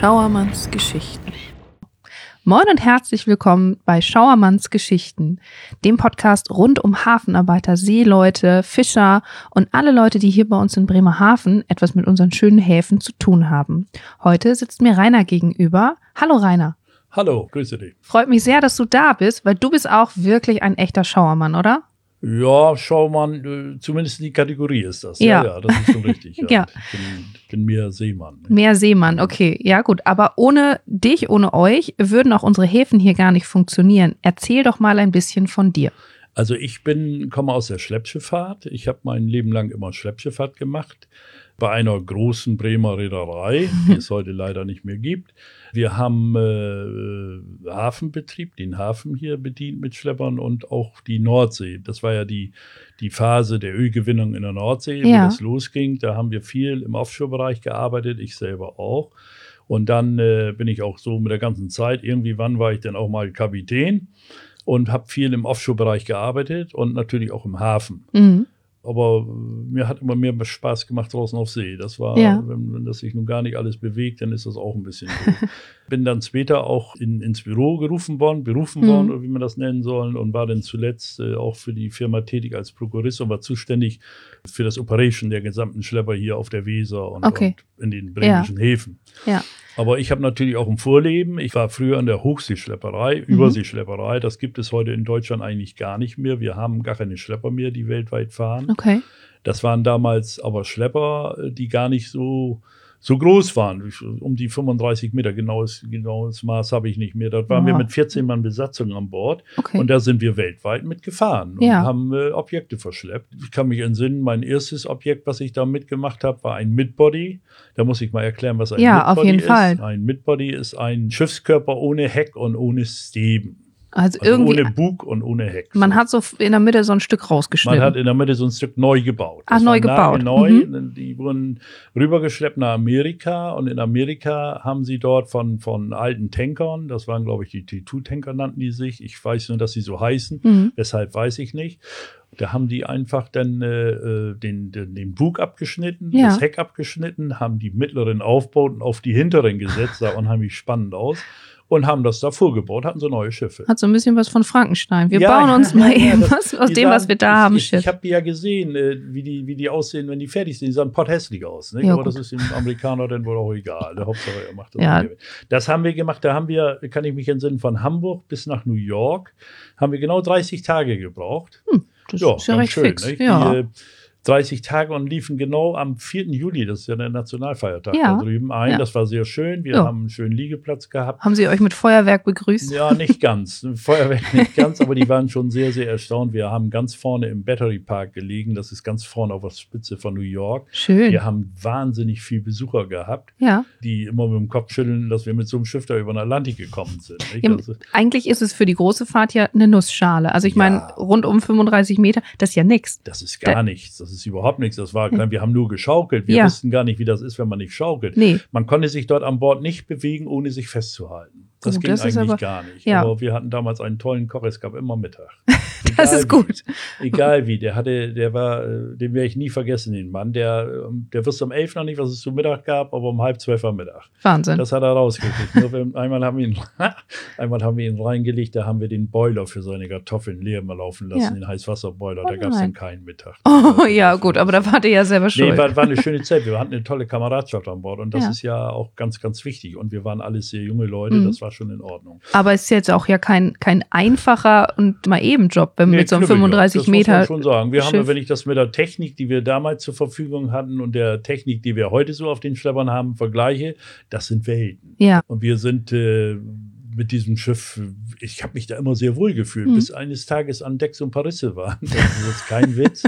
Schauermanns Geschichten. Moin und herzlich willkommen bei Schauermanns Geschichten, dem Podcast rund um Hafenarbeiter, Seeleute, Fischer und alle Leute, die hier bei uns in Bremerhaven etwas mit unseren schönen Häfen zu tun haben. Heute sitzt mir Rainer gegenüber. Hallo Rainer. Hallo, grüße dich. Freut mich sehr, dass du da bist, weil du bist auch wirklich ein echter Schauermann, oder? Ja, Schaumann, äh, zumindest die Kategorie ist das. Ja. Ja, ja das ist schon richtig. Ja. Ja. Ich bin, bin mehr Seemann. Mehr Seemann, okay. Ja, gut. Aber ohne dich, ohne euch würden auch unsere Häfen hier gar nicht funktionieren. Erzähl doch mal ein bisschen von dir. Also ich bin, komme aus der Schleppschifffahrt. Ich habe mein Leben lang immer Schleppschifffahrt gemacht. Bei einer großen Bremer Reederei, die es heute leider nicht mehr gibt. Wir haben äh, Hafenbetrieb, den Hafen hier bedient mit Schleppern und auch die Nordsee. Das war ja die, die Phase der Ölgewinnung in der Nordsee, Ja. wo das losging. Da haben wir viel im Offshore-Bereich gearbeitet, ich selber auch. Und dann äh, bin ich auch so mit der ganzen Zeit, irgendwie wann war ich dann auch mal Kapitän und habe viel im Offshore-Bereich gearbeitet und natürlich auch im Hafen. Mhm. Aber äh, mir hat immer mehr Spaß gemacht draußen auf See. Das war, Ja. wenn, wenn das sich nun gar nicht alles bewegt, dann ist das auch ein bisschen so. Bin dann später auch in, ins Büro gerufen worden, berufen Mhm. worden, oder wie man das nennen soll, und war dann zuletzt äh, auch für die Firma tätig als Prokurist und war zuständig für das Operation der gesamten Schlepper hier auf der Weser und, Okay. und in den bremischen Häfen. Ja. Aber ich habe natürlich auch ein Vorleben. Ich war früher an der Hochseeschlepperei, Mhm. Überseeschlepperei. Das gibt es heute in Deutschland eigentlich gar nicht mehr. Wir haben gar keine Schlepper mehr, die weltweit fahren. Okay. Das waren damals aber Schlepper, die gar nicht so, so groß waren. Um die 35 Meter, genaues, genaues Maß habe ich nicht mehr. Dort waren wir Wow. mit 14 Mann Besatzung an Bord. Okay. Und da sind wir weltweit mitgefahren und Ja. haben äh, Objekte verschleppt. Ich kann mich entsinnen, mein erstes Objekt, was ich da mitgemacht habe, war ein Midbody. Da muss ich mal erklären, was ein Ja, Midbody auf jeden ist. Fall. Ein Midbody ist ein Schiffskörper ohne Heck und ohne Steben. Also, Also irgendwie, ohne Bug und ohne Heck. man hat so in der Mitte so ein Stück Man rausgeschnitten. hat in der Mitte so ein Stück neu gebaut. Ach, neu war gebaut. Neu. Mhm. Die wurden rübergeschleppt nach Amerika und in Amerika haben sie dort von, von alten Tankern, das waren glaube ich die T2-Tanker nannten die sich, ich weiß nur, dass sie so heißen, Mhm. weshalb weiß ich nicht. Da haben die einfach dann äh, äh, den, den, den Bug abgeschnitten, Ja. das Heck abgeschnitten, haben die mittleren Aufbauten auf die hinteren gesetzt, sah unheimlich spannend aus und haben das da vorgebaut, hatten so neue Schiffe. Hat so ein bisschen was von Frankenstein. Wir Ja, bauen uns ja, mal ja, eben das- was aus dem, was sahen- wir da haben, ich, Schiff. Ich habe die ja gesehen, äh, wie, die, wie die aussehen, wenn die fertig sind. Die sahen potthässlich aus. Ja, Aber das gut. ist dem Amerikaner dann wohl auch egal. Der Hauptsache, er macht das. Ja. Das haben wir gemacht. Da haben wir, kann ich mich entsinnen, von Hamburg bis nach New York, haben wir genau 30 Tage gebraucht. Das ist ja recht fix. nicht? Ja. Die, äh, 30 Tage und liefen genau am 4. Juli, das ist ja der Nationalfeiertag Ja. da drüben, ein. Ja. Das war sehr schön. Wir Ja. haben einen schönen Liegeplatz gehabt. Haben Sie euch mit Feuerwerk begrüßt? Ja, nicht ganz. Feuerwerk nicht ganz, aber die waren schon sehr, sehr erstaunt. Wir haben ganz vorne im Battery Park gelegen. Das ist ganz vorne auf der Spitze von New York. Schön. Wir haben wahnsinnig viel Besucher gehabt, Ja. die immer mit dem Kopf schütteln, dass wir mit so einem Schiff da über den Atlantik gekommen sind. Ja, Also, Eigentlich ist es für die große Fahrt ja eine Nussschale. Also ich meine, rund um 35 Meter, das ist ja nix. das ist gar nichts. Das ist überhaupt nichts. Das war, wir haben nur geschaukelt. Wir Ja. wussten gar nicht, wie das ist, wenn man nicht schaukelt. Nee. Man konnte sich dort an Bord nicht bewegen, ohne sich festzuhalten. Das Oh, ging das eigentlich aber- gar nicht. ja. Aber wir hatten damals einen tollen Koch, es gab immer Mittag. Das ist wie. gut. Egal wie, der hatte, der war, äh, den werde ich nie vergessen, den Mann. Der, ähm, der wusste um elf noch nicht, was es zu Mittag gab, aber um halb zwölf war Mittag. Wahnsinn. Das hat er rausgekriegt. Einmal, haben wir ihn, einmal haben wir ihn reingelegt, da haben wir den Boiler für seine Kartoffeln leer mal laufen lassen, Ja. den Heißwasserboiler. Oh Da gab es dann keinen Mittag. oh ja, gut, aber da wart ihr ja selber Nee, schuld. war, war eine schöne Zeit. Wir hatten eine tolle Kameradschaft an Bord und das Ja. ist ja auch ganz, ganz wichtig. Und wir waren alles sehr junge Leute, Mhm. das war schon in Ordnung. aber es ist jetzt auch ja kein, kein einfacher und mal eben Job, wenn Nee, mit so einem knüppeljob, 35 das muss Meter. man schon sagen. Wir haben, Schiff- wenn ich das mit der Technik, die wir damals zur Verfügung hatten und der Technik, die wir heute so auf den Schleppern haben, vergleiche, das sind Welten. Ja. Und wir sind äh, mit diesem Schiff, ich habe mich da immer sehr wohl gefühlt, Mhm. bis eines Tages an Deck so ein paar Risse waren. Das ist jetzt kein Witz.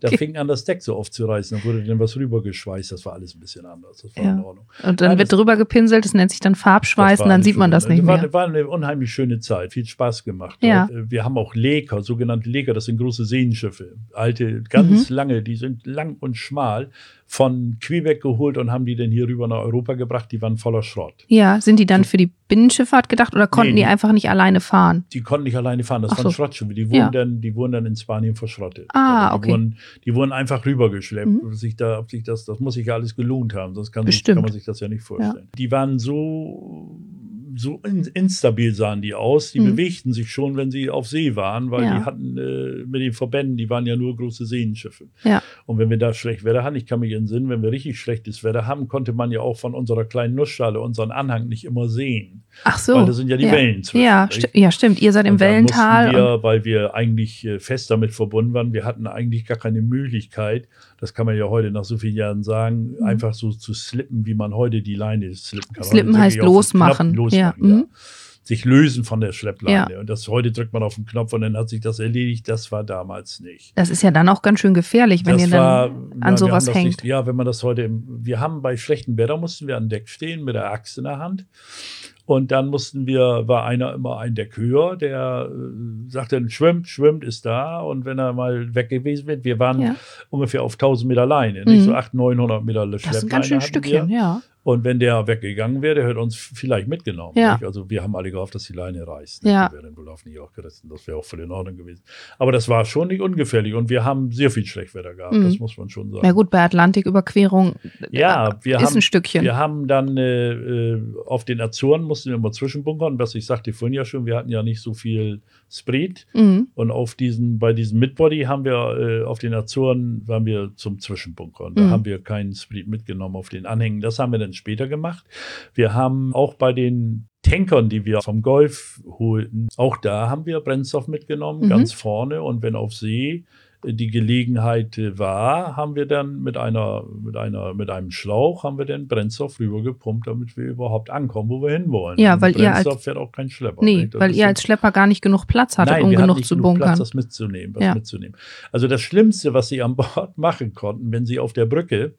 Da Okay. fing an, das Deck so aufzureißen. Da wurde dann was rübergeschweißt. Das war alles ein bisschen anders. Das war Ja. in Ordnung. Und dann Ja, wird drüber gepinselt, das nennt sich dann Farbschweiß Das und war dann sieht man das nicht war, mehr. War eine unheimlich schöne Zeit, viel Spaß gemacht. Ja. Wir haben auch Leker, sogenannte Leker, das sind große Seenschiffe. Alte, ganz Mhm. lange, die sind lang und schmal, von Quebec geholt und haben die dann hier rüber nach Europa gebracht. Die waren voller Schrott. Ja, sind die dann für die Binnenschifffahrt gedacht oder konnten Nee, die einfach nicht alleine fahren? Die konnten nicht alleine fahren, das Ach waren so. Schrottschiffe. Die wurden, Ja. dann, die wurden dann in Spanien verschrottet. Ah, die okay. Wurden, die wurden einfach rübergeschleppt. Mhm. Ob Sich da, ob sich das, das muss sich ja alles gelohnt haben, sonst kann, sich, kann man sich das ja nicht vorstellen. Die waren so, so in, instabil sahen die aus, die Mhm. bewegten sich schon, wenn sie auf See waren, weil Ja. die hatten äh, mit den Verbänden, die waren ja nur große Seenschiffe. Ja. Und wenn wir da schlecht Wetter hatten, ich kann mich entsinnen, wenn wir richtig schlechtes Wetter haben, konnte man ja auch von unserer kleinen Nussschale unseren Anhang nicht immer sehen. Ach so. Weil da sind ja die Wellen zwischen, Ja, sti ja, stimmt. Ihr seid im Und Wellental. Wir, weil wir eigentlich äh, fest damit verbunden waren, wir hatten eigentlich gar keine Möglichkeit, das kann man ja heute nach so vielen Jahren sagen, Mhm. einfach so zu slippen, wie man heute die Leine slippen kann. Slippen heißt den losmachen. Knopf, Ja, losmachen, ja. mhm. Sich lösen von der Schleppleine. Und das heute drückt man auf den Knopf und dann hat sich das erledigt. Das war damals nicht. das ist ja dann auch ganz schön gefährlich, wenn das ihr dann war, an wir sowas hängt. Nicht, ja, wenn man das heute, im, wir haben bei schlechtem Wetter mussten wir an Deck stehen mit der Axt in der Hand. Und dann mussten wir, war einer immer ein Deck höher, der äh, sagte, schwimmt, schwimmt, ist da. Und wenn er mal weg gewesen wird, wir waren Ja. ungefähr auf 1000 Meter Leine, nicht Mhm. so 800, 900 Meter Das ist ein Schleppleine ganz schön Stückchen, wir. ja. Und wenn der weggegangen wäre, der hätte uns vielleicht mitgenommen. Ja. Also wir haben alle gehofft, dass die Leine reißt. Ja. Die wäre dann wohl hoffentlich auch gerissen. Das wäre auch voll in Ordnung gewesen. Aber das war schon nicht ungefährlich. Und wir haben sehr viel Schlechtwetter gehabt. Mhm. Das muss man schon sagen. Na gut, bei Atlantiküberquerung Ja, wir ist haben, ein Stückchen. wir haben dann äh, äh, auf den Azoren mussten wir immer zwischenbunkern. Was ich sagte vorhin ja schon, wir hatten ja nicht so viel Sprit. Mhm. Und auf diesen, bei diesem Midbody haben wir äh, auf den Azoren waren wir zum Zwischenbunkern. Da Mhm. haben wir keinen Sprit mitgenommen auf den Anhängen. Das haben wir dann später gemacht. Wir haben auch bei den Tankern, die wir vom Golf holten, auch da haben wir Brennstoff mitgenommen, Mhm. ganz vorne. Und wenn auf See die Gelegenheit war, haben wir dann mit einer, mit einer, mit einem Schlauch haben wir dann Brennstoff rübergepumpt, damit wir überhaupt ankommen, wo wir hinwollen. Ja, weil ihr als- fährt auch kein Schlepper. Nee? Das weil ihr als Schlepper gar nicht genug Platz hattet, Nein, um genug nicht zu genug bunkern. Platz, das mitzunehmen, was Ja. mitzunehmen. Also das Schlimmste, was sie an Bord machen konnten, wenn sie auf der Brücke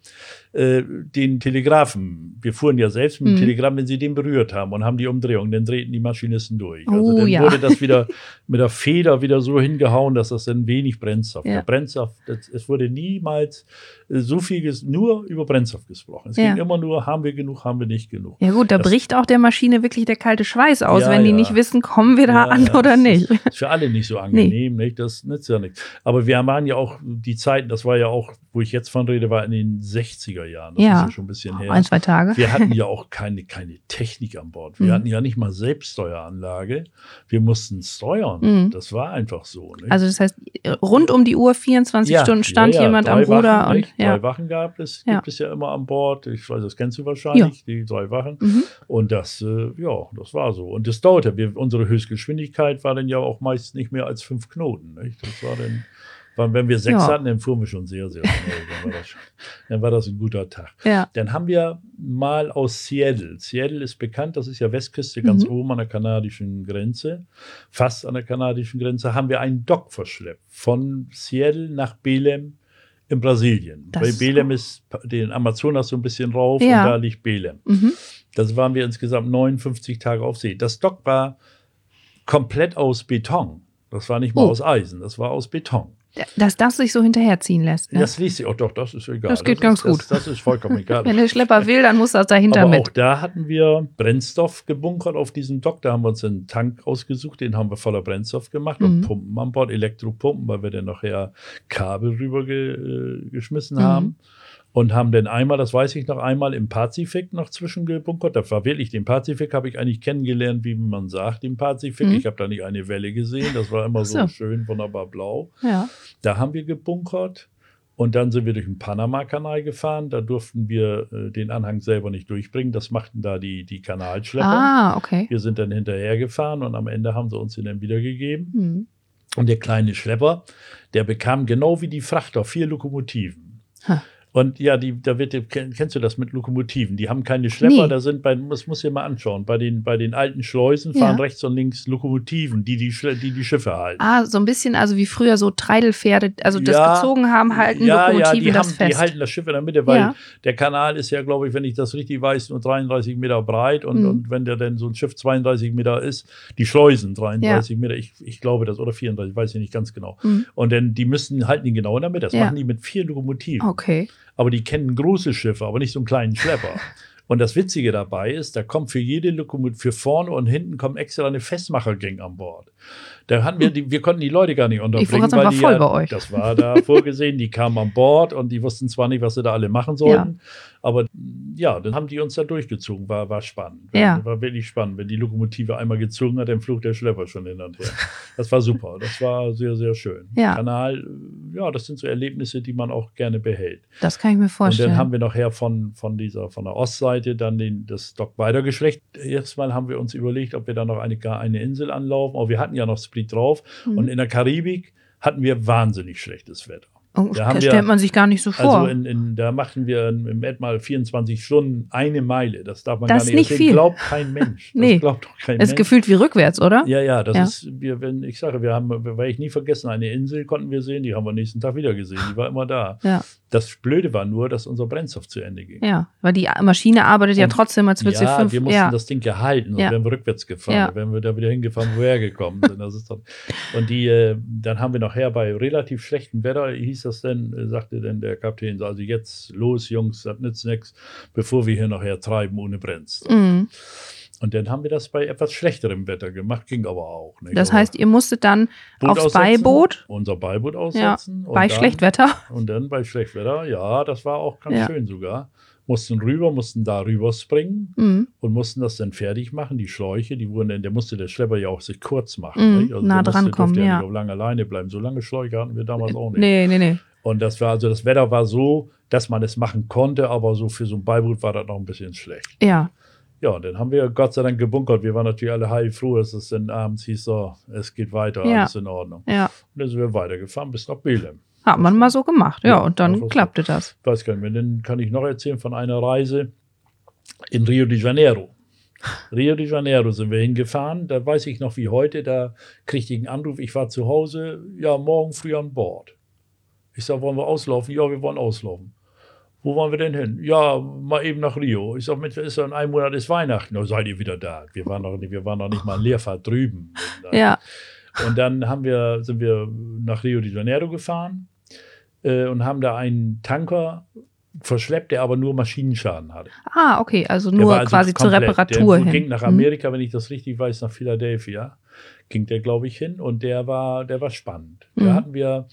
äh, den Telegraphen, wir fuhren ja selbst mit dem Mhm. Telegramm, wenn sie den berührt haben und haben die Umdrehung, dann drehten die Maschinisten durch. Also Oh, dann ja. wurde das wieder mit der Feder wieder so hingehauen, dass das dann wenig Brennstoff Ja. gab. Brennstoff, das, es wurde niemals äh, so viel, nur über Brennstoff gesprochen. Es Ja. ging immer nur, haben wir genug, haben wir nicht genug. Ja gut, da Das- bricht auch der Maschine wirklich der kalte Schweiß aus, wenn die nicht wissen, kommen wir da an oder nicht. Ist, ist für alle nicht so angenehm, nicht? Das nützt ja nichts. Aber wir waren ja auch die Zeiten, das war ja auch, wo ich jetzt von rede, war in den 60er Jahren. Das Ja. ist ja schon ein bisschen her. Ein, zwei Tage. Wir hatten ja auch keine, keine Technik an Bord. Wir Mhm. hatten ja nicht mal Selbststeueranlage. Wir mussten steuern. Mhm. Das war einfach so. Nicht? Also das heißt, rund um die Uhr 24 Ja, Stunden stand ja, ja, jemand am Ruder Wachen, und. Drei Wachen gab es, Ja. gibt es ja immer an Bord. Ich weiß, das kennst du wahrscheinlich, die drei Wachen. Mhm. Und das, äh, ja, das war so. Und das dauerte. Wir, unsere Höchstgeschwindigkeit war dann ja auch meist nicht mehr als fünf Knoten. Nicht? Das war dann, weil wenn wir sechs Ja. hatten, dann fuhren wir schon sehr, sehr schnell. dann, war das, dann war das ein guter Tag. ja. Dann haben wir mal aus Seattle. Seattle ist bekannt, das ist ja Westküste ganz Mhm. oben an der kanadischen Grenze, fast an der kanadischen Grenze, haben wir einen Dock verschleppt von Seattle nach Belem in Brasilien. Das Bei Belem ist den Amazonas so ein bisschen rauf Ja. und da liegt Belem. Mhm. Das waren wir insgesamt 59 Tage auf See. Das Dock war komplett aus Beton. Das war nicht mal Oh. aus Eisen, das war aus Beton. Dass das sich so hinterherziehen lässt. Ne? Das ließ sich auch doch, das ist egal. Das geht ist, ganz das, gut. Das ist vollkommen egal. Wenn der Schlepper will, dann muss das dahinter Aber mit. auch da hatten wir Brennstoff gebunkert auf diesem Dock. Da haben wir uns einen Tank ausgesucht, den haben wir voller Brennstoff gemacht und Mhm. Pumpen an Bord, Elektropumpen, weil wir dann nachher Kabel rüber ge, äh, geschmissen Mhm. Und haben dann einmal, das weiß ich noch, einmal im Pazifik noch zwischengebunkert. Das war wirklich, den Pazifik habe ich eigentlich kennengelernt, wie man sagt, den Pazifik. Mhm. Ich habe da nicht eine Welle gesehen. Das war immer so. so. schön, wunderbar blau. Ja. Da haben wir gebunkert. Und dann sind wir durch den Panama-Kanal gefahren. Da durften wir äh, den Anhang selber nicht durchbringen. Das machten da die, die Kanalschlepper. Ah, okay. Wir sind dann hinterhergefahren und am Ende haben sie uns den dann wiedergegeben. Hm. Und der kleine Schlepper, der bekam genau wie die Frachter vier Lokomotiven. Ha. Und ja, die, da wird, kenn- kennst du das mit Lokomotiven? Die haben keine Schlepper, Nee. da sind bei, das muss ich mal anschauen, bei den, bei den alten Schleusen fahren Ja. rechts und links Lokomotiven, die die, die, die Schiffe halten. Ah, so ein bisschen, also wie früher so Treidelpferde, also das Ja. gezogen haben, halten ja, ja, Lokomotiven die, das haben, fest. die halten das Schiff in der Mitte, weil Ja. der Kanal ist ja, glaube ich, wenn ich das richtig weiß, nur 33 Meter breit und, Mhm. und wenn der denn so ein Schiff 32 Meter ist, die Schleusen 33 Meter, ich, ich glaube das, oder 34, weiß ich nicht ganz genau. Mhm. Und dann, die müssen halten ihn genau in der Mitte. Das Ja. machen die mit vier Lokomotiven. Okay. Aber die kennen große Schiffe, aber nicht so einen kleinen Schlepper. Und das Witzige dabei ist, da kommt für jede Lokomotive, für vorne und hinten kommt extra eine Festmachergang an Bord. Da hatten wir, die, wir konnten die Leute gar nicht unterbringen, ich sagen, weil die voll ja, bei euch. das war da vorgesehen, die kamen an Bord und die wussten zwar nicht, was sie da alle machen sollten, aber ja, dann haben die uns da durchgezogen, war, war spannend. Ja. War wirklich spannend. Wenn die Lokomotive einmal gezogen hat, dann flog der Schlepper schon hin und her. Das war super, das war sehr, sehr schön. Ja. Kanal, ja, das sind so Erlebnisse, die man auch gerne behält. Das kann ich mir Und vorstellen. dann haben wir nachher von, von dieser, von der Ostseite dann den, das Dock weitergeschlecht. Erstmal haben wir uns überlegt, ob wir da noch eine, gar eine Insel anlaufen. Aber wir hatten ja noch Split drauf. Mhm. Und in der Karibik hatten wir wahnsinnig schlechtes Wetter. Oh, da das wir- stellt man sich gar nicht so vor. Also in, in, da machten wir im Ed mal 24 Stunden eine Meile. Das darf man Das gar nicht viel. Glaubt kein Mensch. Das Nee. glaubt doch kein ist Mensch. gefühlt wie rückwärts, oder? Ja, ja, das Ja. ist, wir, wenn ich sage, wir haben, werde ich nie vergessen, eine Insel konnten wir sehen, die haben wir nächsten Tag wieder gesehen, die war immer da. Ja. Das Blöde war nur, dass unser Brennstoff zu Ende ging. Ja, weil die Maschine arbeitet ja Und- trotzdem, als würde sie Ja, fünf. wir mussten ja. das Ding ja halten und Ja. wären wir rückwärts gefahren, Ja. wären wir da wieder hingefahren, wo wir hergekommen sind. Das ist dann, und die, äh, dann haben wir nachher bei relativ schlechtem Wetter, hieß das denn, äh, sagte denn der Kapitän, also jetzt los, Jungs, das nützt nichts, bevor wir hier nachher treiben ohne Brennstoff. Mhm. Und dann haben wir das bei etwas schlechterem Wetter gemacht, ging aber auch. Nicht? Das heißt, ihr musstet dann Boot aufs aussetzen, Beiboot Unser Beiboot ja, aussetzen. und bei dann- Schlechtwetter. Und dann bei Schlechtwetter, ja, das war auch ganz Ja. schön sogar. Mussten rüber, mussten da rüber springen Mhm. und mussten das dann fertig machen. Die Schläuche, die wurden dann, der musste der Schlepper ja auch sich kurz machen. Mhm, nicht? nah dran musste, kommen, ja. nicht auf lange Leine bleiben. So lange Schläuche hatten wir damals auch nicht. Nee, nee, nee. Und das war also das Wetter war so, dass man es machen konnte, aber so für so ein Beiboot war das noch ein bisschen schlecht. Ja. Ja, und dann haben wir Gott sei Dank gebunkert. Wir waren natürlich alle heilfroh, dass es dann abends hieß, so, es geht weiter, Ja. alles in Ordnung. Ja. Und dann sind wir weitergefahren bis nach Belem. Hat man mal so gemacht. Ja, Ja, und dann war so. klappte das. weiß gar nicht mehr, dann kann ich noch erzählen von einer Reise in Rio de Janeiro. Rio de Janeiro sind wir hingefahren, da weiß ich noch wie heute, da kriegte ich einen Anruf, ich war zu Hause, ja, morgen früh an Bord. Ich sage, wollen wir auslaufen? Ja, wir wollen auslaufen. Wo wollen wir denn hin? Ja, mal eben nach Rio. Ich sage, Mensch, ist in einem Monat ist Weihnachten. Na, seid ihr wieder da? Wir waren noch nicht, wir waren noch nicht mal in Leerfahrt drüben. Ja. Und dann haben wir, sind wir nach Rio de Janeiro gefahren äh, und haben da einen Tanker verschleppt, der aber nur Maschinenschaden hatte. Ah, okay. Also nur also quasi zur komplett. Reparatur der hin. ging nach Mhm. Amerika, wenn ich das richtig weiß, nach Philadelphia. Ging der, glaube ich, hin und der war, der war spannend. Mhm. Da hatten wir,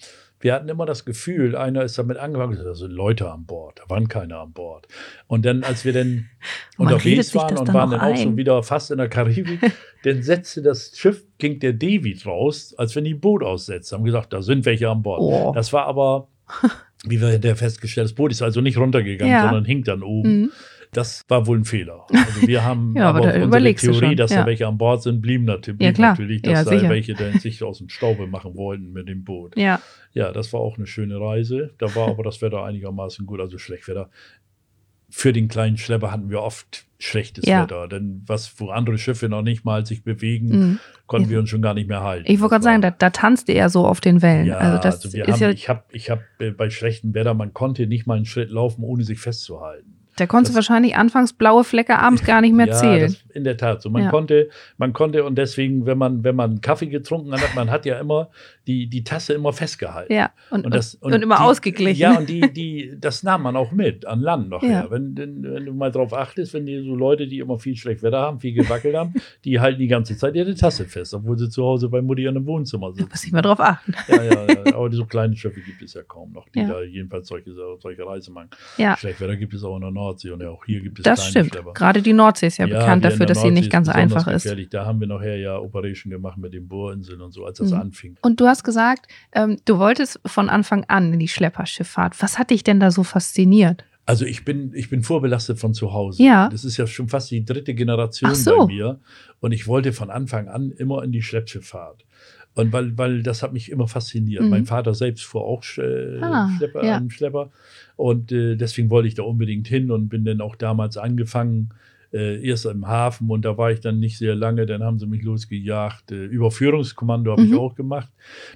wir hatten immer das Gefühl, einer ist damit angefangen, da sind Leute an Bord, da waren keine an Bord. Und dann, als wir dann unterwegs waren und dann waren dann auch so ein. wieder fast in der Karibik, dann setzte das Schiff, ging der David raus, als wenn die ein Boot aussetzt. Haben gesagt, da sind welche an Bord. Oh. Das war aber, wie wir hinterher festgestellt, das Boot ist also nicht runtergegangen, Ja. sondern hing dann oben. Mhm. Das war wohl ein Fehler. Also wir haben Ja, aber da unsere Theorie, dass ja. da welche an Bord sind, blieben natürlich, Ja, natürlich dass da welche dann sich aus dem Staube machen wollten mit dem Boot. Ja. Ja, das war auch eine schöne Reise. Da war aber das Wetter einigermaßen gut, also Schlechtwetter. Für den kleinen Schlepper hatten wir oft schlechtes Ja. Wetter, denn was, wo andere Schiffe noch nicht mal sich bewegen, Mhm. konnten wir uns schon gar nicht mehr halten. Ich wollte gerade sagen, da, da tanzte er so auf den Wellen. ja, also das also wir ist haben, ja, ich habe ich hab, äh, bei schlechtem Wetter, man konnte nicht mal einen Schritt laufen, ohne sich festzuhalten. Da konntest du wahrscheinlich anfangs blaue Flecke abends gar nicht mehr ja, zählen. In der Tat. So, man Ja. konnte, man konnte und deswegen, wenn man, wenn man Kaffee getrunken hat, man hat ja immer die, die Tasse immer festgehalten. ja, und, Und, das, und, und immer die, ausgeglichen. Ja, und die, die, das nahm man auch mit an Land noch Ja. Wenn, wenn, du mal drauf achtest, wenn die so Leute, die immer viel schlecht Wetter haben, viel gewackelt haben, die halten die ganze Zeit ihre Tasse fest, obwohl sie zu Hause bei Mutti in einem Wohnzimmer da sitzen. muss ich mal drauf achten. Ja, ja, ja, aber so kleine Schiffe gibt es ja kaum noch, die da jedenfalls solche, solche Reise machen. Ja, Schlechtwetter gibt es auch in der Nordsee und ja, auch hier gibt es das stimmt. Schlepper. Gerade die Nordsee ist ja, Ja, bekannt dafür, dass sie nicht ganz besonders einfach ist. gefährlich. Da haben wir nachher ja Operation gemacht mit den Bohrinseln und so, als das Mhm. anfing. Und du hast gesagt, ähm, du wolltest von Anfang an in die Schlepperschifffahrt. Was hat dich denn da so fasziniert? Also ich bin, ich bin vorbelastet von zu Hause. Ja. Das ist ja schon fast die dritte Generation so. bei mir. Und ich wollte von Anfang an immer in die Schleppschifffahrt. Und weil, weil das hat mich immer fasziniert. Mhm. Mein Vater selbst fuhr auch äh, Ah, Schlepper, ja. Schlepper. Und äh, deswegen wollte ich da unbedingt hin und bin dann auch damals angefangen, äh, erst im Hafen und da war ich dann nicht sehr lange, dann haben sie mich losgejagt. Äh, Überführungskommando habe Mhm. ich auch gemacht.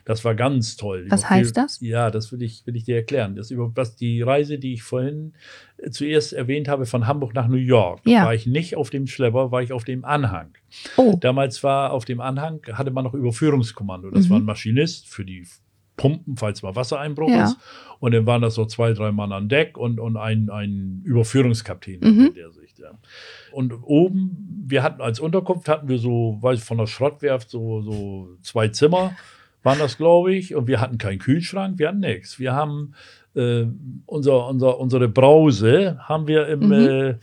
Das war ganz toll. Was Überführ- heißt das? Ja, das will ich, will ich dir erklären. Das über, was die Reise, die ich vorhin äh, zuerst erwähnt habe, von Hamburg nach New York, Ja. war ich nicht auf dem Schlepper, war ich auf dem Anhang. Oh, Damals war auf dem Anhang, hatte man noch Überführungskommando. Das Mhm. war ein Maschinist für die pumpen, falls mal Wassereinbruch Ja. ist. Und dann waren das so zwei, drei Mann an Deck und, und ein, ein Überführungskapitän Mhm. der Ja. Und oben, wir hatten als Unterkunft hatten wir so, weiß ich, von der Schrottwerft so, so zwei Zimmer waren das, glaube ich. Und wir hatten keinen Kühlschrank, wir hatten nichts. Wir haben äh, unser, unser, unsere Brause haben wir im, Mhm. äh,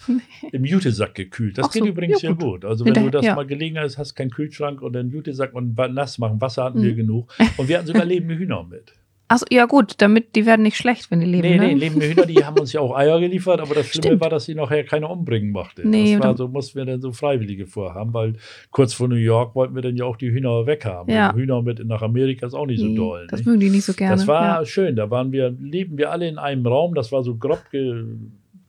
im Jutesack gekühlt. Das Ach geht so, übrigens ja, sehr gut. Also wenn Hinter- du das ja. mal gelegen hast, hast keinen Kühlschrank und einen Jutesack und nass machen. Wasser hatten Mhm. wir genug. Und wir hatten sogar lebende Hühner mit. Achso, ja gut, damit die werden nicht schlecht, wenn die leben. Nee, ne? nee, lebende Hühner, die haben uns ja auch Eier geliefert, aber das Schlimme Stimmt. war, dass sie nachher keiner umbringen mochte. Nee, das war so, mussten wir dann so Freiwillige vorhaben, weil kurz vor New York wollten wir dann ja auch die Hühner weghaben. Ja. Hühner mit nach Amerika ist auch nicht so Nee, doll. das nicht? mögen die nicht so gerne. Das war ja. schön. Da waren wir, leben wir alle in einem Raum. Das war so grob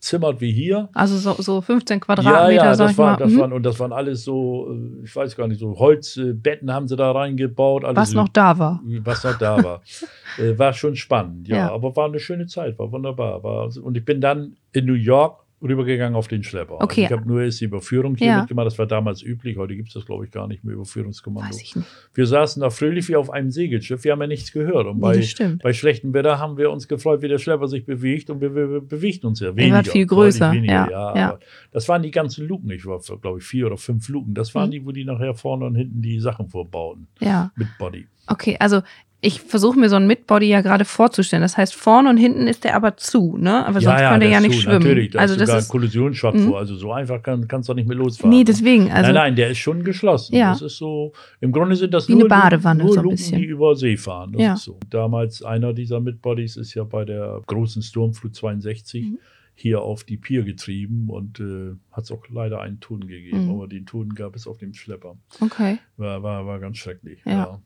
gezimmert wie hier. Also so, so 15 Ja, Quadratmeter, ja, sag das, ich war, mal. das Mhm. waren, und das waren alles so, äh, ich weiß gar nicht, so Holzbetten haben sie da reingebaut. Alles was noch da war. was noch da war. war schon spannend, ja, Ja. Aber war eine schöne Zeit, war wunderbar. War, und ich bin dann in New York rübergegangen auf den Schlepper. Okay. Also ich habe nur erst die Überführung hier Ja. mitgemacht. Das war damals üblich. Heute gibt es das, glaube ich, gar nicht mehr, Überführungskommando. Weiß ich nicht. Wir saßen da fröhlich wie auf einem Segelschiff. Wir haben ja nichts gehört. Und Nee, bei, stimmt. bei schlechtem Wetter haben wir uns gefreut, wie der Schlepper sich bewegt. Und wir, wir, wir bewegten uns ja war weniger. viel deutlich größer, Weniger, ja, ja, ja. Das waren die ganzen Luken. Ich war, glaube ich, vier oder fünf Luken. Das waren Mhm. die, wo die nachher vorne und hinten die Sachen vorbauten. Ja. Mit Body. Okay, also ich versuche mir so einen Midbody ja gerade vorzustellen. Das heißt, vorne und hinten ist der aber zu, ne? Aber sonst könnte er ja nicht so, schwimmen. Natürlich, da also ist das sogar ist. ein Kollisionsschott Mhm. vor. Also so einfach kann, kannst du nicht mehr losfahren. Nee, deswegen. Also, nein, nein, der ist schon geschlossen. Ja. Das ist so, im Grunde sind das Wie nur, eine Badewanne, nur so ein Luken, bisschen. die über See fahren. Das Ja. ist so. Damals einer dieser Midbodies ist ja bei der großen Sturmflut 62 Mhm. hier auf die Pier getrieben und äh, hat es auch leider einen Toten gegeben. Mhm. Aber den Toten gab es auf dem Schlepper. okay. War, war, war ganz schrecklich. Ja. Ja.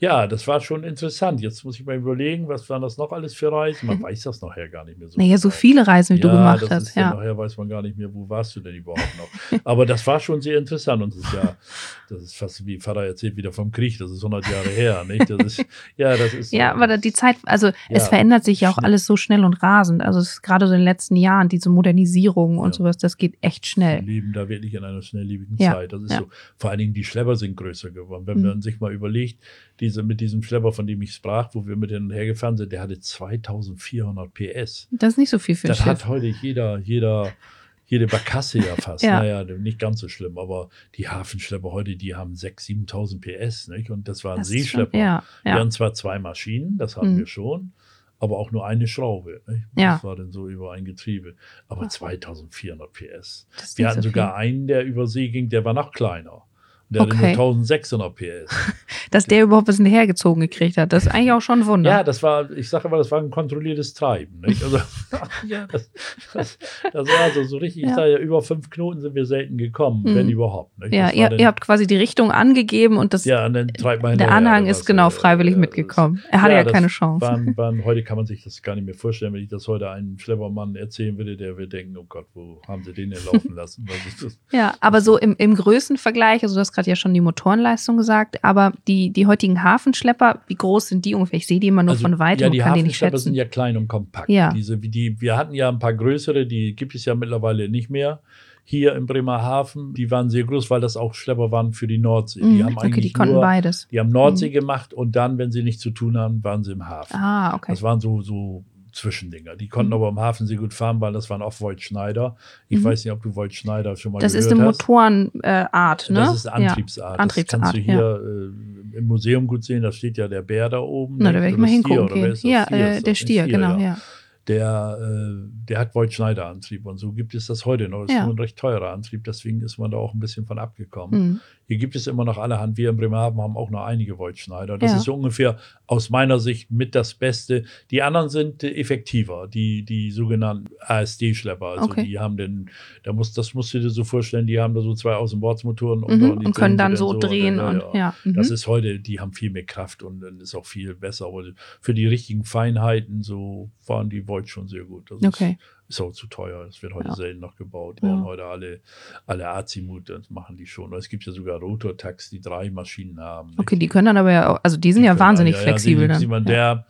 Ja. das war schon interessant. Jetzt muss ich mal überlegen, was waren das noch alles für Reisen? Man weiß das nachher gar nicht mehr so. Naja, so genau. viele Reisen, wie du gemacht das hast. Ist ja. Ja. Nachher weiß man gar nicht mehr, wo warst du denn überhaupt noch. Aber das war schon sehr interessant und das ist ja, das ist fast wie Vater erzählt wieder vom Krieg, das ist 100 Jahre her, nicht? Das ist, ja, das ist. Ja, aber die Zeit, also es Ja. verändert sich ja auch alles so schnell und rasend. Also es ist gerade so in den letzten Jahren, diese Modernisierung und Ja. sowas, das geht echt Wir schnell. leben da wirklich in einer schnelllebigen Ja, Zeit. Das ist ja. so. Vor allen Dingen die Schlepper sind größer geworden. Wenn Mhm. man sich mal überlegt, diese, mit diesem Schlepper, von dem ich sprach, wo wir mit hin und her gefahren sind, der hatte 2400 PS. Das ist nicht so viel für Das Schiff. hat heute jeder, jeder, jede Barkasse ja fast. Ja. Naja, nicht ganz so schlimm, aber die Hafenschlepper heute, die haben 6.000, 7.000 PS, nicht? Und das war ein Das Seeschlepper. Ja, Wir ja. hatten zwar zwei Maschinen, das hatten Mhm. wir schon, aber auch nur eine Schraube. Nicht? Ja. Das war dann so über ein Getriebe. Aber 2400 PS. Das ist Wir hatten so sogar einen, der über See ging, der war noch kleiner. Der hatte Okay. nur 1600 PS. Dass der überhaupt was hinterhergezogen gekriegt hat, das ist eigentlich auch schon ein Wunder. Ja, das war, ich sage aber, das war ein kontrolliertes Treiben. Also, ja, das, das, das war so, so richtig, Ja. ich sage ja, über fünf Knoten sind wir selten gekommen, Mhm. wenn überhaupt. Nicht? Ja, Das ihr, dann- ihr habt quasi die Richtung angegeben und das, ja, und dann treibt man der Anhang ist genau äh, freiwillig ja, mitgekommen. Er hatte ja, das keine Chance. Waren, waren, heute kann man sich das gar nicht mehr vorstellen, wenn ich das heute einem Schleppermann erzählen würde, der wird denken, oh Gott, wo haben sie den denn laufen lassen? Was ist das? Ja, aber so im, im Größenvergleich, also du hast gerade ja schon die Motorenleistung gesagt, aber die, die heutigen Hafenschlepper, wie groß sind die ungefähr? Ich sehe die immer nur von weitem ja, und die kann die nicht schätzen. sind ja klein und kompakt. Ja. Diese, die, wir hatten ja ein paar größere, die gibt es ja mittlerweile nicht mehr. Hier im Bremerhaven, die waren sehr groß, weil das auch Schlepper waren für die Nordsee. Mhm, Die haben okay, eigentlich die konnten nur, beides. Die haben Nordsee gemacht und dann, wenn sie nichts zu tun haben, waren sie im Hafen. Ah, okay. Das waren so, so Zwischendinger. Die konnten Mhm. aber im Hafen sehr gut fahren, weil das waren oft Voigt Schneider. Ich Mhm. weiß nicht, ob du Voigt Schneider schon mal Das ist gehört eine hast. Motorenart, ne? Das ist eine Antriebsart. Antriebsart, das kannst du hier äh, im Museum gut sehen. Da steht ja der Bär da oben. Na, da werde ich mal Stier, hingucken wer gehen. ist das? Ja, Stier äh, ist der das, ne? Stier, genau, ja. Der, äh, der hat Voigt Schneider Antrieb und so gibt es das heute noch. Das Ja. ist nur ein recht teurer Antrieb, deswegen ist man da auch ein bisschen von abgekommen. Mhm. Hier gibt es immer noch allerhand. Wir in Bremerhaven haben auch noch einige Voigt Schneider. Das Ja. ist so ungefähr aus meiner Sicht mit das Beste. Die anderen sind äh, effektiver, die, die sogenannten ASD-Schlepper. Also Okay. die haben den, da muss, das musst du dir so vorstellen, die haben da so zwei Außenbordsmotoren Mhm. und, die Und können dann so drehen ja, und ja. Mhm. Das ist heute, die haben viel mehr Kraft und dann ist auch viel besser. Aber für die richtigen Feinheiten, so waren die Voigt schon sehr gut. Das Okay. ist, ist auch zu teuer. Das wird heute Ja. selten noch gebaut. Ja. Bauen heute alle, alle Azimut, das machen die schon. Es gibt ja sogar Rotortax, die drei Maschinen haben. nicht? Okay, die können dann aber ja auch, also die sind ja können- wahnsinnig ja, flexibel Ja, dann. sieht man, ja. der,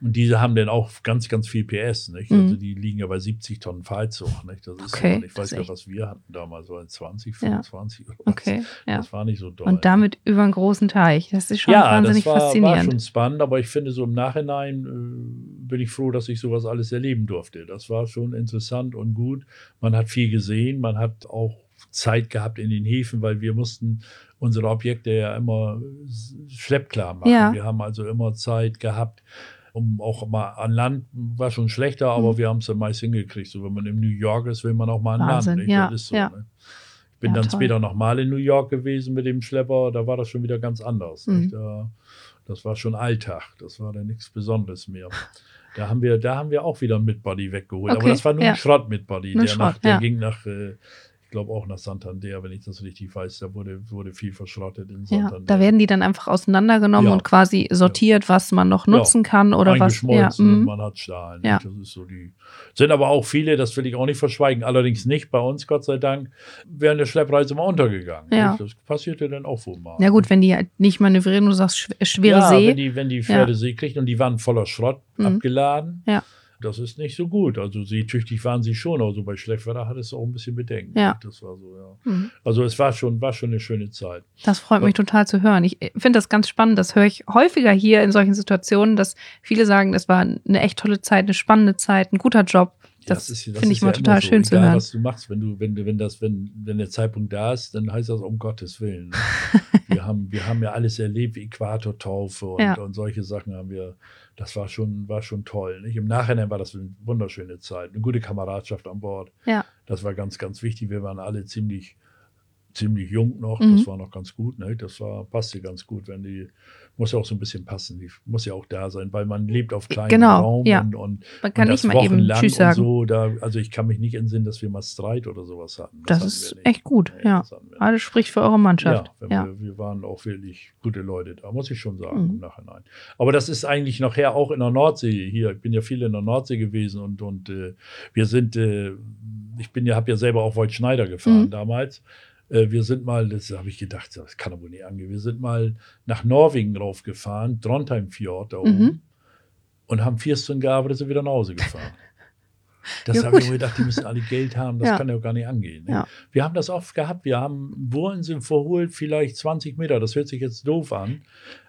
Und diese haben dann auch ganz, ganz viel PS. Nicht? Mhm. Also die liegen ja bei 70 Tonnen Fahrzug. Nicht? Das ist Okay, ich weiß ja, was wir hatten damals, so 20, Ja. 25 oder was. Okay, ja. Das war nicht so doll. Und damit über einen großen Teich. Das ist schon ja, wahnsinnig das war, war faszinierend. schon spannend, aber ich finde so im Nachhinein äh, bin ich froh, dass ich sowas alles erleben durfte. Das war schon interessant und gut. Man hat viel gesehen, man hat auch Zeit gehabt in den Häfen, weil wir mussten unsere Objekte ja immer schleppklar machen. Ja. Wir haben also immer Zeit gehabt, um auch mal an Land, war schon schlechter, aber Mhm. wir haben es dann meist hingekriegt. So, wenn man in New York ist, will man auch mal an Wahnsinn, Land. Ja, so, ja. ne? Ich bin Ja, dann toll. später nochmal in New York gewesen mit dem Schlepper, da war das schon wieder ganz anders. Mhm. Da, das war schon Alltag, das war dann nichts Besonderes mehr. Da haben wir, da haben wir auch wieder Midbody weggeholt. Okay, Aber das war nur ja. ein Schrott-Midbody. Nur Der, nach, Schrott, der ja. ging nach, äh, ich glaube auch nach Santander, wenn ich das richtig weiß. Da wurde, wurde viel verschrottet in Ja, Santander. da werden die dann einfach auseinandergenommen Ja. und quasi sortiert, was man noch Ja. nutzen kann oder was. Ja, und mhm. man hat Stahl. Ja. Das ist so die. Sind aber auch viele, das will ich auch nicht verschweigen, allerdings nicht bei uns, Gott sei Dank, während der Schleppreise mal untergegangen. Ja. nicht? Das passierte dann auch wohl mal. ja gut, wenn die halt nicht manövrieren, du sagst schw- schwere ja, See. Wenn die, wenn die Pferde See kriegten und die waren voller Schrott Mhm. abgeladen. Ja. Das ist nicht so gut. Also seetüchtig waren sie schon, also bei Schlechtwetter hat es auch ein bisschen Bedenken. Ja. Das war so, ja. Mhm. Also es war schon, war schon eine schöne Zeit. Das freut mich total zu hören. Ich finde das ganz spannend. Das höre ich häufiger hier in solchen Situationen, dass viele sagen, es war eine echt tolle Zeit, eine spannende Zeit, ein guter Job. Das, ist- das finde ich mal ja total so. schön zu Egal, hören. was du machst, wenn du, wenn du, wenn das, wenn, wenn der Zeitpunkt da ist, dann heißt das um Gottes Willen. Ne? wir haben, wir haben ja alles erlebt, wie Äquatortaufe und, Ja. und solche Sachen haben wir. Das war schon, war schon toll. Nicht? Im Nachhinein war das eine wunderschöne Zeit, eine gute Kameradschaft an Bord. Ja. Das war ganz, ganz wichtig. Wir waren alle ziemlich, ziemlich jung noch. Mhm. Das war noch ganz gut. Ne? Das war, passte ganz gut, wenn die, muss ja auch so ein bisschen passen. Die muss ja auch da sein, weil man lebt auf kleinem Genau, Raum ja. und, und Man kann und nicht das mal eben Tschüss sagen. So, da, also ich kann mich nicht entsinnen, dass wir mal Streit oder sowas hatten. Das hatten ist echt gut, Nee, ja. das. Alles spricht für eure Mannschaft. Ja, Ja. Wir, wir waren auch wirklich gute Leute da, muss ich schon sagen, Mhm. im Nachhinein. Aber das ist eigentlich nachher auch in der Nordsee hier. Ich bin ja viel in der Nordsee gewesen und, und äh, wir sind, äh, ich bin ja, habe ja selber auch Voigt Schneider gefahren Mhm. damals. Äh, wir sind mal, das habe ich gedacht, das kann doch wohl nicht angehen. Wir sind mal nach Norwegen raufgefahren, Trondheim Fjord da oben, Mhm. und haben vier Stunden gearbeitet, sind wieder nach Hause gefahren. Das Ja, habe ich mir gedacht, die müssen alle Geld haben, das Ja. kann ja auch gar nicht angehen. Ne? Ja. Wir haben das oft gehabt. Wir haben Bohrinsel verholt, vielleicht 20 Meter. Das hört sich jetzt doof an.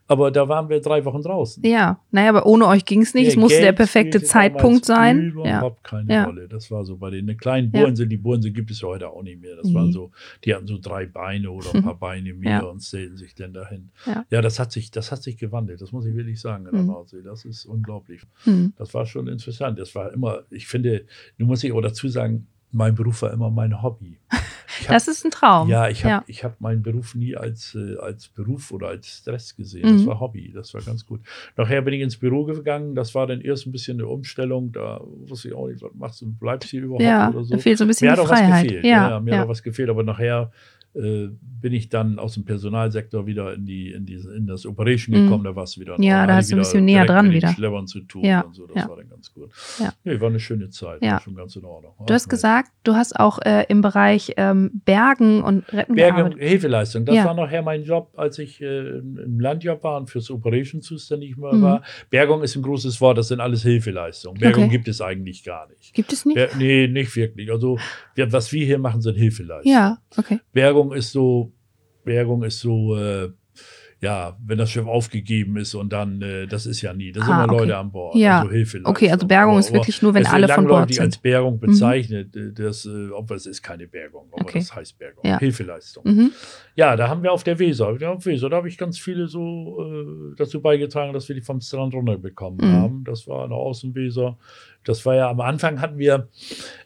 Aber da waren wir drei Wochen draußen. Ja, naja, aber ohne euch ging es nicht. es musste Geld der perfekte Zeitpunkt sein. Ja. Überhaupt keine Ja. Rolle. Das war so bei den kleinen Ja. Bohrinseln. Die Bohrinsel gibt es ja heute auch nicht mehr. Das Nee. waren so, die hatten so drei Beine oder ein paar Beine mehr und stellten sich dann dahin. Ja. das hat sich, das hat sich gewandelt. Das muss ich wirklich sagen in der Mhm. Nordsee. Das ist unglaublich. Hm. Das war schon interessant. Das war immer, ich finde, du musst ich auch dazu sagen, mein Beruf war immer mein Hobby. Hab- Das ist ein Traum. ja, ich habe Ja. hab meinen Beruf nie als, äh, als Beruf oder als Stress gesehen. Das Mhm. war Hobby, das war ganz gut. Nachher bin ich ins Büro gegangen, das war dann erst ein bisschen eine Umstellung, da wusste ich auch nicht, was machst du, bleibst hier überhaupt Ja, oder so. da fehlt so ein bisschen mir die hat auch was Freiheit. gefehlt, ja, ja, mir hat auch was gefehlt, aber nachher bin ich dann aus dem Personalsektor wieder in, die, in, die, in das Operation Mhm. gekommen, da war es wieder. Ja, da hast du ein bisschen näher dran wieder. Schleppern zu tun Ja, und so, das ja. war dann ganz gut. Ja. Nee, war eine schöne Zeit, Ja. war schon ganz in Ordnung. Du hast gesagt, du hast auch äh, im Bereich ähm, Bergen und Retten Berge gearbeitet. Hilfeleistung, das Ja. war nachher mein Job, als ich äh, im Landjob war und fürs Operation zuständig war. Mhm. war. Bergung ist ein großes Wort, das sind alles Hilfeleistungen. Bergung Okay. gibt es eigentlich gar nicht. Gibt es nicht? Ber nee, nicht wirklich. Also wir, was wir hier machen, sind Hilfeleistungen. ja, okay. Bergung ist so, Bergung ist so, äh, ja, wenn das Schiff aufgegeben ist und dann, äh, das ist ja nie, da sind Ah, immer okay. Leute an Bord. Ja. Also Hilfeleistung. Okay, also Bergung Aber- ist wirklich nur, wenn alle von Bord langläufig als sind. Bergung bezeichnet. äh, Das, äh, aber es ist keine Bergung, aber Okay. das heißt Bergung. Ja. Hilfeleistung. Mhm. Ja, da haben wir auf der Weser, ja, auf Weser, da habe ich ganz viele so äh, dazu beigetragen, dass wir die vom Strand runterbekommen Mhm. haben. Das war eine Außenweser. Das war ja am Anfang hatten wir,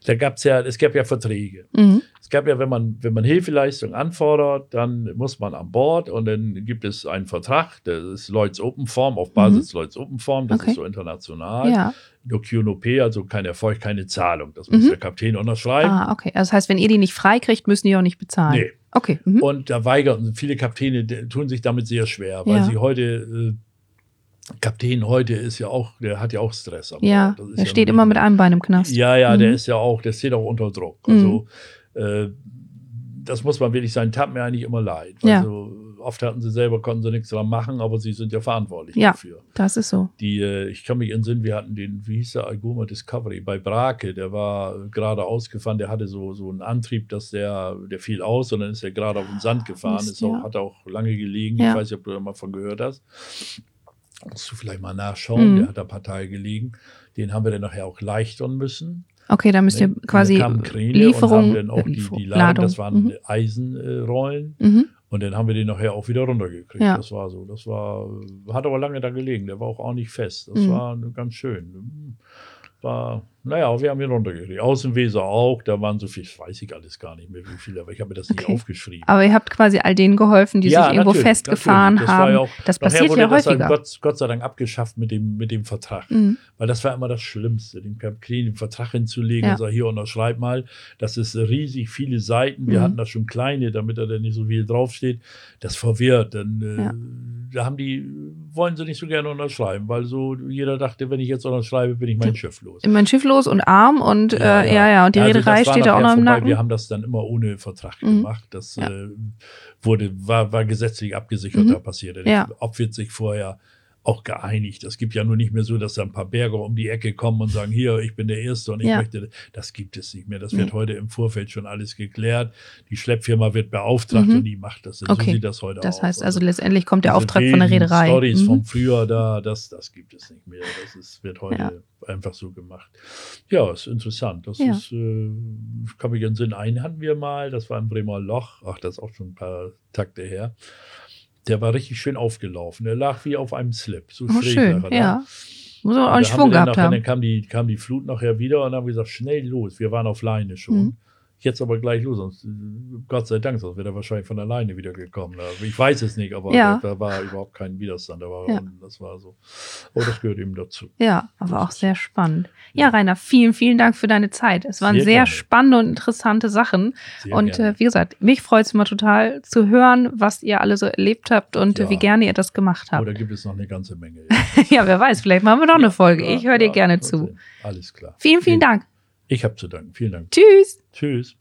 da gab es ja, es gab ja Verträge. Mhm. Es gab ja, wenn man, wenn man Hilfeleistung anfordert, dann muss man an Bord und dann gibt es einen Vertrag, das ist Lloyds Open Form, auf Basis Lloyds Open Form, das Mhm. Okay. ist so international. Ja. No Q, no P, also kein Erfolg, keine Zahlung. Das muss Mhm. der Kapitän unterschreiben. Ah, okay. Also das heißt, wenn ihr die nicht freikriegt, müssen die auch nicht bezahlen. Nee. Okay. Mhm. Und da weigern viele Kapitäne, tun sich damit sehr schwer, weil Ja. sie heute, äh, Kapitän heute ist ja auch, der hat ja auch Stress. Ja, Bord. Das ist er ja steht immer mit einem Bein im Knast. Ja, ja, der Mhm. ist ja auch, der steht auch unter Druck. Mhm. Also, äh, das muss man wirklich sein, tat mir eigentlich immer leid. Ja. Also, oft hatten sie selber, konnten sie nichts dran machen, aber sie sind ja verantwortlich Ja. dafür. Das ist so. Die, äh, ich kann mich entsinnen, wir hatten den, wie hieß der, Algoma Discovery bei Brake, der war gerade ausgefahren, der hatte so, so einen Antrieb, dass der, der fiel aus und dann ist er gerade auf den Sand gefahren, Mist, ist auch, ja. hat auch lange gelegen. Ich weiß nicht, ob du da mal von gehört hast. Musst du vielleicht mal nachschauen, Mhm. der hat paar Tage gelegen. Den haben wir dann nachher auch leichtern müssen. Okay, da müsst ihr Ne? quasi Lieferung, und haben dann auch die, die Ladung, das waren Mhm. Eisenrollen. Mhm. Und dann haben wir den nachher auch wieder runtergekriegt. Ja. Das war so. Das war, hat aber lange da gelegen. Der war auch ordentlich fest. Das Mhm. war ganz schön. War, naja, wir haben ihn runtergekriegt. Außenweser auch. Da waren so viel, das weiß ich alles gar nicht mehr, wie viele, aber ich habe mir das nicht Okay. aufgeschrieben. Aber ihr habt quasi all denen geholfen, die Ja, sich irgendwo festgefahren natürlich. Das war haben. ja auch- das passiert wurde ja das dann häufiger. Gott, Gott sei Dank abgeschafft mit dem, mit dem Vertrag. Mhm. Weil das war immer das Schlimmste, den Kapitän den Vertrag hinzulegen Ja. und sagen, hier unterschreib mal. Das ist riesig viele Seiten. Wir Mhm. hatten da schon kleine, damit da dann nicht so viel draufsteht. Das verwirrt. Dann, äh, Ja. Da haben die, wollen sie nicht so gerne unterschreiben, weil so jeder dachte, wenn ich jetzt unterschreibe, bin ich mein Schiff los. Mein Schiff los und arm und ja, äh, ja. ja, und die Also Reederei steht da auch noch im. Nacken. Wir haben das dann immer ohne Vertrag Mhm. gemacht. Das Ja. äh, wurde, war, war gesetzlich abgesichert, Mhm. da passierte. Ja. Ob wird sich vorher auch geeinigt. Es gibt ja nur nicht mehr so, dass da ein paar Berger um die Ecke kommen und sagen, hier, ich bin der Erste und ich Ja. möchte. Das gibt es nicht mehr. Das wird Nee. heute im Vorfeld schon alles geklärt. Die Schleppfirma wird beauftragt Mhm. und die macht das. So Okay. sieht das heute das aus. heißt also letztendlich kommt der Auftrag von der Reederei. Stories Mhm. vom Frühjahr da, das, das gibt es nicht mehr. Das ist, wird heute Ja. einfach so gemacht. Ja, ist interessant. Das Ja. ist, äh, kann mich in den Sinn, einen hatten wir mal, das war im Bremer Loch. Ach, das ist auch schon ein paar Takte her. Der war richtig schön aufgelaufen. Der lag wie auf einem Slip. So Oh, schräg schön, er da. ja. Muss aber auch Und einen Schwung gehabt nachher- haben. Dann kam die, kam die Flut nachher wieder und dann haben wir gesagt, schnell los. Wir waren auf Leine schon. Mhm. Jetzt aber gleich los. Sonst, Gott sei Dank, sonst wäre er wahrscheinlich von alleine wieder gekommen. Also Ich weiß es nicht, aber Ja. da, da war überhaupt kein Widerstand. Da war, Ja. Das war so. Aber das gehört eben dazu. Ja, aber auch sehr spannend. Ja. Rainer, vielen, vielen Dank für deine Zeit. Es waren Sehr sehr spannende und interessante Sachen. Sehr und äh, wie gesagt, mich freut es immer total zu hören, was ihr alle so erlebt habt und Ja. wie gerne ihr das gemacht habt. Oder gibt es noch eine ganze Menge? ja, wer weiß, vielleicht machen wir noch eine Folge. Ich höre dir gerne zu. Alles klar. Vielen, vielen Dank. Ich habe zu danken. Vielen Dank. Tschüss. Tschüss.